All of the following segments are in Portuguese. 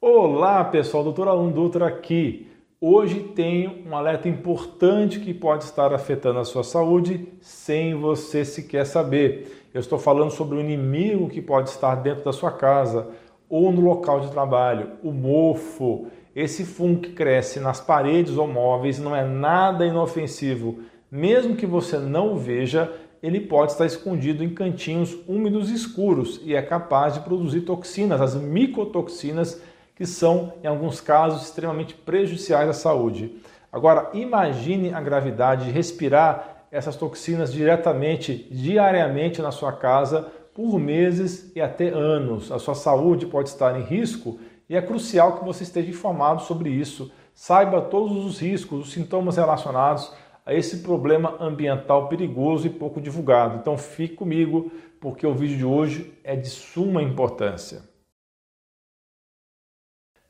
Olá pessoal, doutor Alan Dutra aqui. Hoje tenho um alerta importante que pode estar afetando a sua saúde sem você sequer saber. Eu estou falando sobre o inimigo que pode estar dentro da sua casa ou no local de trabalho, o mofo. Esse fungo que cresce nas paredes ou móveis não é nada inofensivo. Mesmo que você não o veja, ele pode estar escondido em cantinhos úmidos escuros e é capaz de produzir toxinas, as micotoxinas, que são, em alguns casos, extremamente prejudiciais à saúde. Agora, imagine a gravidade de respirar essas toxinas diretamente, diariamente na sua casa, por meses e até anos. A sua saúde pode estar em risco e é crucial que você esteja informado sobre isso. Saiba todos os riscos, os sintomas relacionados a esse problema ambiental perigoso e pouco divulgado. Então fique comigo, porque o vídeo de hoje é de suma importância.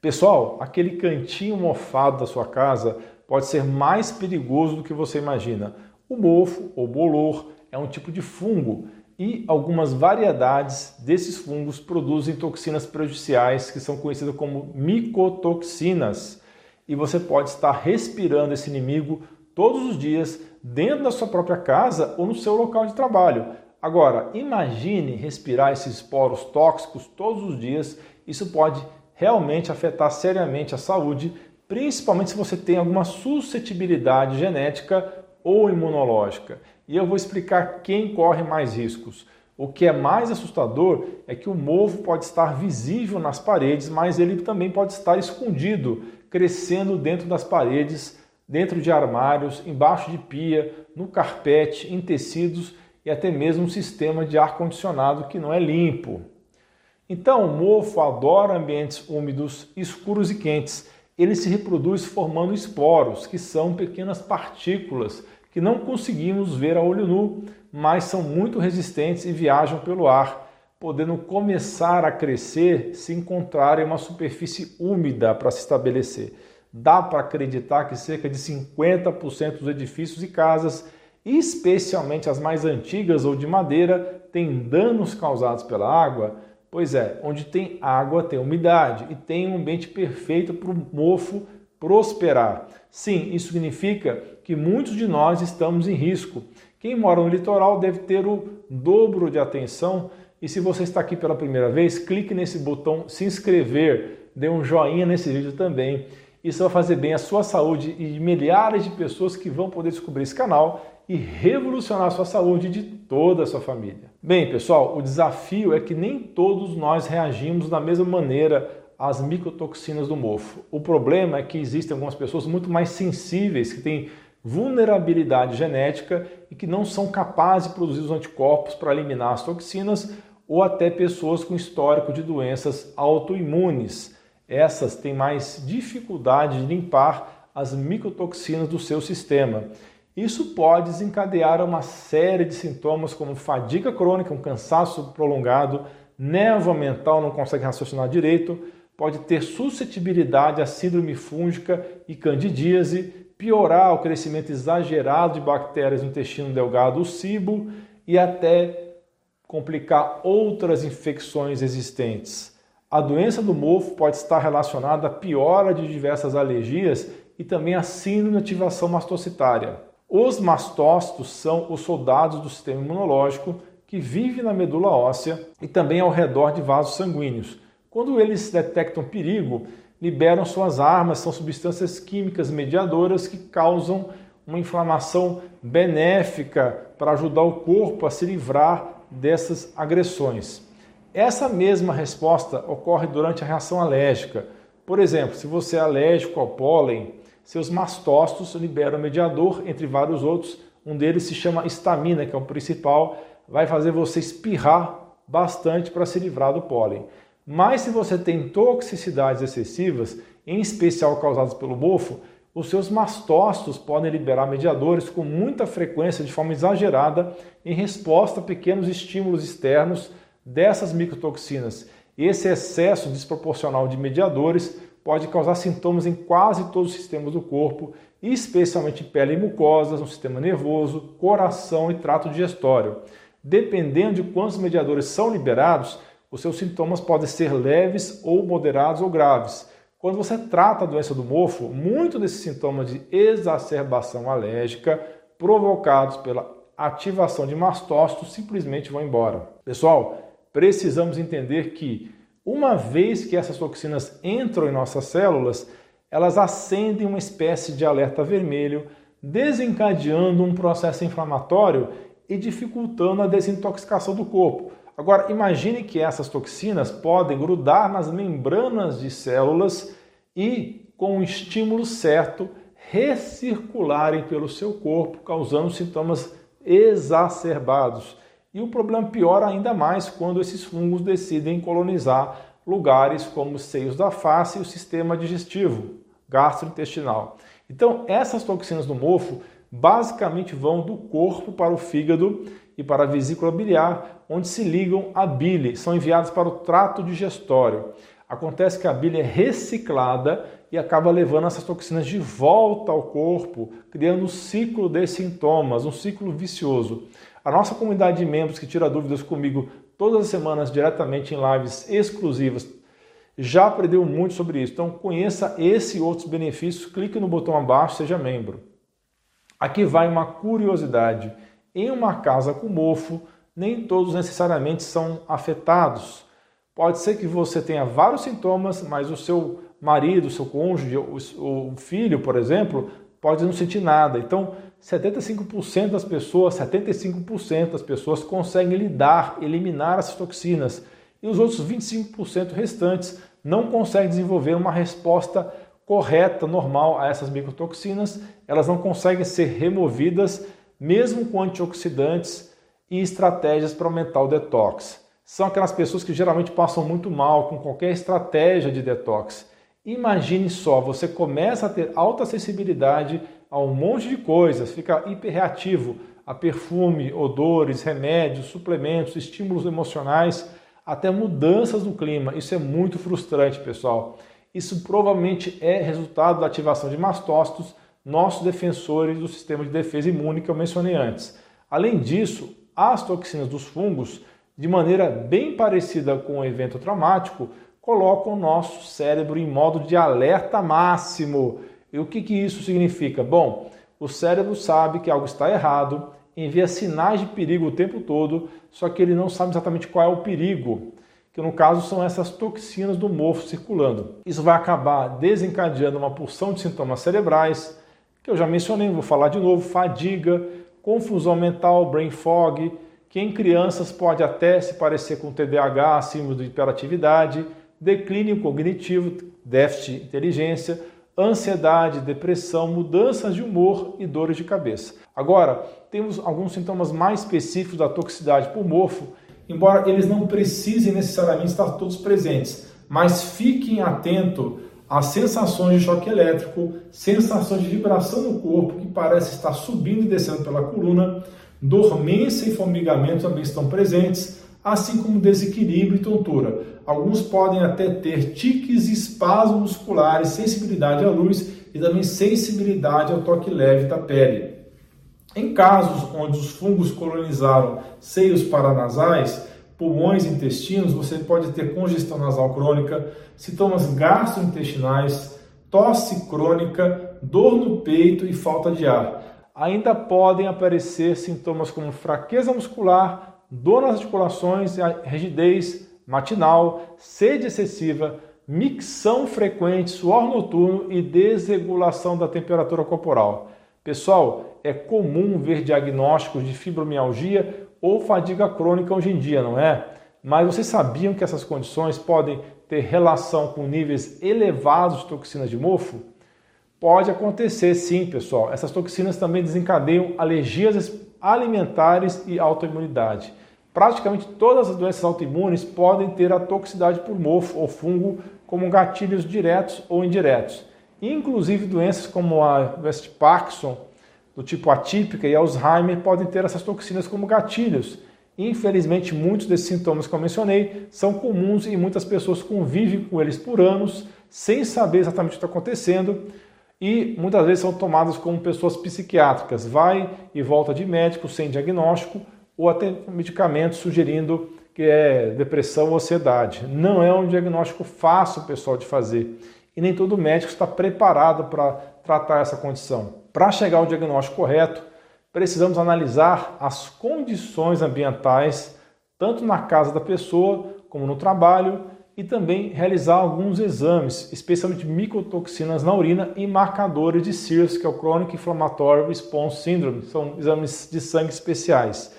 Pessoal, aquele cantinho mofado da sua casa pode ser mais perigoso do que você imagina. O mofo ou bolor é um tipo de fungo e algumas variedades desses fungos produzem toxinas prejudiciais que são conhecidas como micotoxinas. E você pode estar respirando esse inimigo todos os dias dentro da sua própria casa ou no seu local de trabalho. Agora, imagine respirar esses poros tóxicos todos os dias. Isso pode realmente afetar seriamente a saúde, principalmente se você tem alguma suscetibilidade genética ou imunológica. E eu vou explicar quem corre mais riscos. O que é mais assustador é que o mofo pode estar visível nas paredes, mas ele também pode estar escondido, crescendo dentro das paredes dentro de armários, embaixo de pia, no carpete, em tecidos e até mesmo um sistema de ar-condicionado que não é limpo. Então, o mofo adora ambientes úmidos, escuros e quentes. Ele se reproduz formando esporos, que são pequenas partículas que não conseguimos ver a olho nu, mas são muito resistentes e viajam pelo ar, podendo começar a crescer se encontrarem uma superfície úmida para se estabelecer dá para acreditar que cerca de 50% dos edifícios e casas, especialmente as mais antigas ou de madeira, têm danos causados pela água? Pois é, onde tem água tem umidade e tem um ambiente perfeito para o mofo prosperar. Sim, isso significa que muitos de nós estamos em risco. Quem mora no litoral deve ter o dobro de atenção. E se você está aqui pela primeira vez, clique nesse botão se inscrever, dê um joinha nesse vídeo também isso vai fazer bem à sua saúde e milhares de pessoas que vão poder descobrir esse canal e revolucionar sua saúde de toda a sua família. Bem, pessoal, o desafio é que nem todos nós reagimos da mesma maneira às micotoxinas do mofo. O problema é que existem algumas pessoas muito mais sensíveis que têm vulnerabilidade genética e que não são capazes de produzir os anticorpos para eliminar as toxinas ou até pessoas com histórico de doenças autoimunes essas têm mais dificuldade de limpar as micotoxinas do seu sistema. Isso pode desencadear uma série de sintomas como fadiga crônica, um cansaço prolongado, névoa mental, não consegue raciocinar direito, pode ter suscetibilidade à síndrome fúngica e candidíase, piorar o crescimento exagerado de bactérias no intestino delgado, o SIBO, e até complicar outras infecções existentes. A doença do mofo pode estar relacionada à piora de diversas alergias e também à síndrome de ativação mastocitária. Os mastócitos são os soldados do sistema imunológico que vivem na medula óssea e também ao redor de vasos sanguíneos. Quando eles detectam perigo, liberam suas armas, são substâncias químicas mediadoras que causam uma inflamação benéfica para ajudar o corpo a se livrar dessas agressões. Essa mesma resposta ocorre durante a reação alérgica. Por exemplo, se você é alérgico ao pólen, seus mastócitos liberam mediador, entre vários outros. Um deles se chama histamina, que é o principal, vai fazer você espirrar bastante para se livrar do pólen. Mas se você tem toxicidades excessivas, em especial causadas pelo mofo, os seus mastócitos podem liberar mediadores com muita frequência, de forma exagerada, em resposta a pequenos estímulos externos dessas microtoxinas. Esse excesso desproporcional de mediadores pode causar sintomas em quase todos os sistemas do corpo, especialmente pele e mucosas, no sistema nervoso, coração e trato digestório. Dependendo de quantos mediadores são liberados, os seus sintomas podem ser leves ou moderados ou graves. Quando você trata a doença do mofo, muito desses sintomas de exacerbação alérgica provocados pela ativação de mastócitos simplesmente vão embora. Pessoal, precisamos entender que uma vez que essas toxinas entram em nossas células, elas acendem uma espécie de alerta vermelho, desencadeando um processo inflamatório e dificultando a desintoxicação do corpo. Agora, imagine que essas toxinas podem grudar nas membranas de células e, com o estímulo certo, recircularem pelo seu corpo, causando sintomas exacerbados. E o problema piora ainda mais quando esses fungos decidem colonizar lugares como os seios da face e o sistema digestivo gastrointestinal. Então, essas toxinas do mofo basicamente vão do corpo para o fígado e para a vesícula biliar, onde se ligam à bile, são enviadas para o trato digestório. Acontece que a bile é reciclada e acaba levando essas toxinas de volta ao corpo, criando um ciclo de sintomas, um ciclo vicioso. A nossa comunidade de membros que tira dúvidas comigo todas as semanas diretamente em lives exclusivas já aprendeu muito sobre isso. Então conheça esse e outros benefícios, clique no botão abaixo, seja membro. Aqui vai uma curiosidade. Em uma casa com mofo, nem todos necessariamente são afetados. Pode ser que você tenha vários sintomas, mas o seu marido, o seu cônjuge, o filho, por exemplo, pode não sentir nada. Então, 75% das pessoas, 75% das pessoas conseguem lidar, eliminar essas toxinas. E os outros 25% restantes não conseguem desenvolver uma resposta correta, normal a essas microtoxinas. Elas não conseguem ser removidas, mesmo com antioxidantes e estratégias para aumentar o detox são aquelas pessoas que geralmente passam muito mal com qualquer estratégia de detox. Imagine só, você começa a ter alta acessibilidade a um monte de coisas, fica hiperreativo a perfume, odores, remédios, suplementos, estímulos emocionais, até mudanças no clima. Isso é muito frustrante, pessoal. Isso provavelmente é resultado da ativação de mastócitos, nossos defensores do sistema de defesa imune que eu mencionei antes. Além disso, as toxinas dos fungos de maneira bem parecida com o evento traumático, colocam o nosso cérebro em modo de alerta máximo. E o que, que isso significa? Bom, o cérebro sabe que algo está errado, envia sinais de perigo o tempo todo, só que ele não sabe exatamente qual é o perigo, que no caso são essas toxinas do mofo circulando. Isso vai acabar desencadeando uma porção de sintomas cerebrais, que eu já mencionei, vou falar de novo, fadiga, confusão mental, brain fog, que em crianças pode até se parecer com TDAH, símbolo de hiperatividade, declínio cognitivo, déficit de inteligência, ansiedade, depressão, mudanças de humor e dores de cabeça. Agora, temos alguns sintomas mais específicos da toxicidade por mofo, embora eles não precisem necessariamente estar todos presentes, mas fiquem atento às sensações de choque elétrico, sensações de vibração no corpo que parece estar subindo e descendo pela coluna, dormência e formigamento também estão presentes, assim como desequilíbrio e tontura. Alguns podem até ter tiques, espasmos musculares, sensibilidade à luz e também sensibilidade ao toque leve da pele. Em casos onde os fungos colonizaram seios paranasais, pulmões e intestinos, você pode ter congestão nasal crônica, sintomas gastrointestinais, tosse crônica, dor no peito e falta de ar ainda podem aparecer sintomas como fraqueza muscular, dor nas articulações, rigidez matinal, sede excessiva, micção frequente, suor noturno e desregulação da temperatura corporal. Pessoal, é comum ver diagnósticos de fibromialgia ou fadiga crônica hoje em dia, não é? Mas vocês sabiam que essas condições podem ter relação com níveis elevados de toxinas de mofo? Pode acontecer sim, pessoal. Essas toxinas também desencadeiam alergias alimentares e autoimunidade. Praticamente todas as doenças autoimunes podem ter a toxicidade por mofo ou fungo como gatilhos diretos ou indiretos. Inclusive doenças como a doença de Parkinson, do tipo atípica e Alzheimer podem ter essas toxinas como gatilhos. Infelizmente, muitos desses sintomas que eu mencionei são comuns e muitas pessoas convivem com eles por anos sem saber exatamente o que está acontecendo e muitas vezes são tomadas como pessoas psiquiátricas, vai e volta de médico sem diagnóstico ou até medicamentos sugerindo que é depressão ou ansiedade. Não é um diagnóstico fácil, pessoal, de fazer. E nem todo médico está preparado para tratar essa condição. Para chegar ao diagnóstico correto, precisamos analisar as condições ambientais, tanto na casa da pessoa como no trabalho, e também realizar alguns exames, especialmente micotoxinas na urina e marcadores de CIRS, que é o Chronic Inflammatory Response Syndrome, são exames de sangue especiais.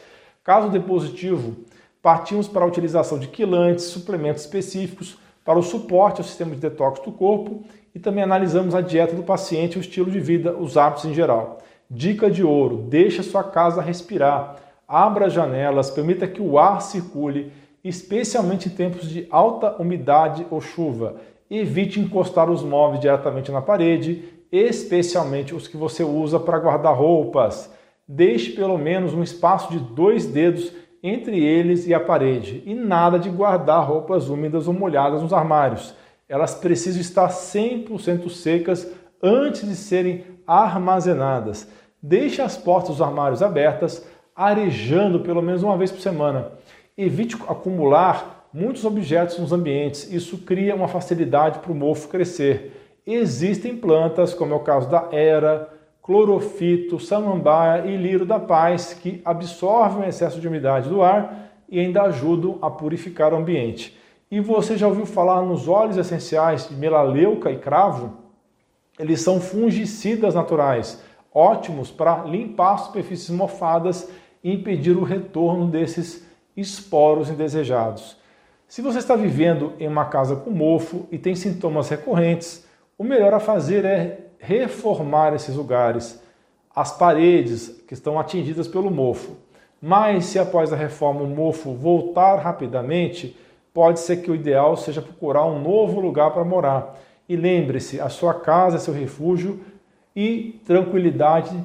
Caso dê positivo, partimos para a utilização de quilantes, suplementos específicos para o suporte ao sistema de detox do corpo e também analisamos a dieta do paciente, o estilo de vida, os hábitos em geral. Dica de ouro: deixe sua casa respirar, abra as janelas, permita que o ar circule, especialmente em tempos de alta umidade ou chuva. Evite encostar os móveis diretamente na parede, especialmente os que você usa para guardar roupas. Deixe pelo menos um espaço de dois dedos entre eles e a parede, e nada de guardar roupas úmidas ou molhadas nos armários. Elas precisam estar 100% secas antes de serem armazenadas. Deixe as portas dos armários abertas, arejando pelo menos uma vez por semana. Evite acumular muitos objetos nos ambientes. Isso cria uma facilidade para o mofo crescer. Existem plantas, como é o caso da era, clorofito, samambaia e lírio da paz, que absorvem o excesso de umidade do ar e ainda ajudam a purificar o ambiente. E você já ouviu falar nos óleos essenciais de melaleuca e cravo? Eles são fungicidas naturais, ótimos para limpar superfícies mofadas e impedir o retorno desses esporos indesejados. Se você está vivendo em uma casa com mofo e tem sintomas recorrentes, o melhor a fazer é reformar esses lugares, as paredes que estão atingidas pelo mofo. Mas se após a reforma o mofo voltar rapidamente, pode ser que o ideal seja procurar um novo lugar para morar. E lembre-se, a sua casa é seu refúgio e tranquilidade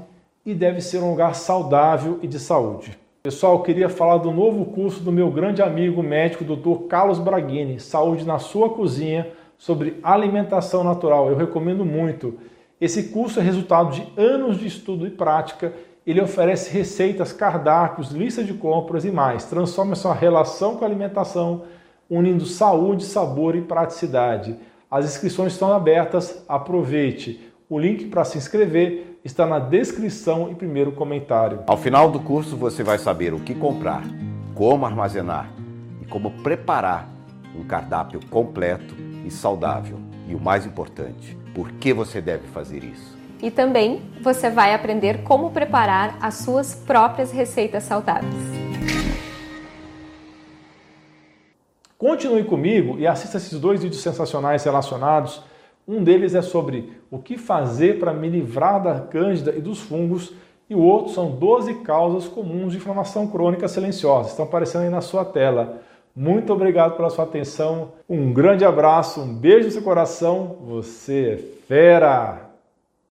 e deve ser um lugar saudável e de saúde. Pessoal, eu queria falar do novo curso do meu grande amigo médico, Dr. Carlos Braghini, Saúde na sua cozinha, sobre alimentação natural. Eu recomendo muito. Esse curso é resultado de anos de estudo e prática. Ele oferece receitas, cardápios, lista de compras e mais. Transforma sua relação com a alimentação, unindo saúde, sabor e praticidade. As inscrições estão abertas, aproveite. O link para se inscrever está na descrição e primeiro comentário. Ao final do curso você vai saber o que comprar, como armazenar e como preparar um cardápio completo e saudável. E o mais importante, por que você deve fazer isso. E também você vai aprender como preparar as suas próprias receitas saudáveis. Continue comigo e assista esses dois vídeos sensacionais relacionados. Um deles é sobre o que fazer para me livrar da cândida e dos fungos, e o outro são 12 causas comuns de inflamação crônica silenciosa. Estão aparecendo aí na sua tela. Muito obrigado pela sua atenção. Um grande abraço, um beijo no seu coração. Você é fera!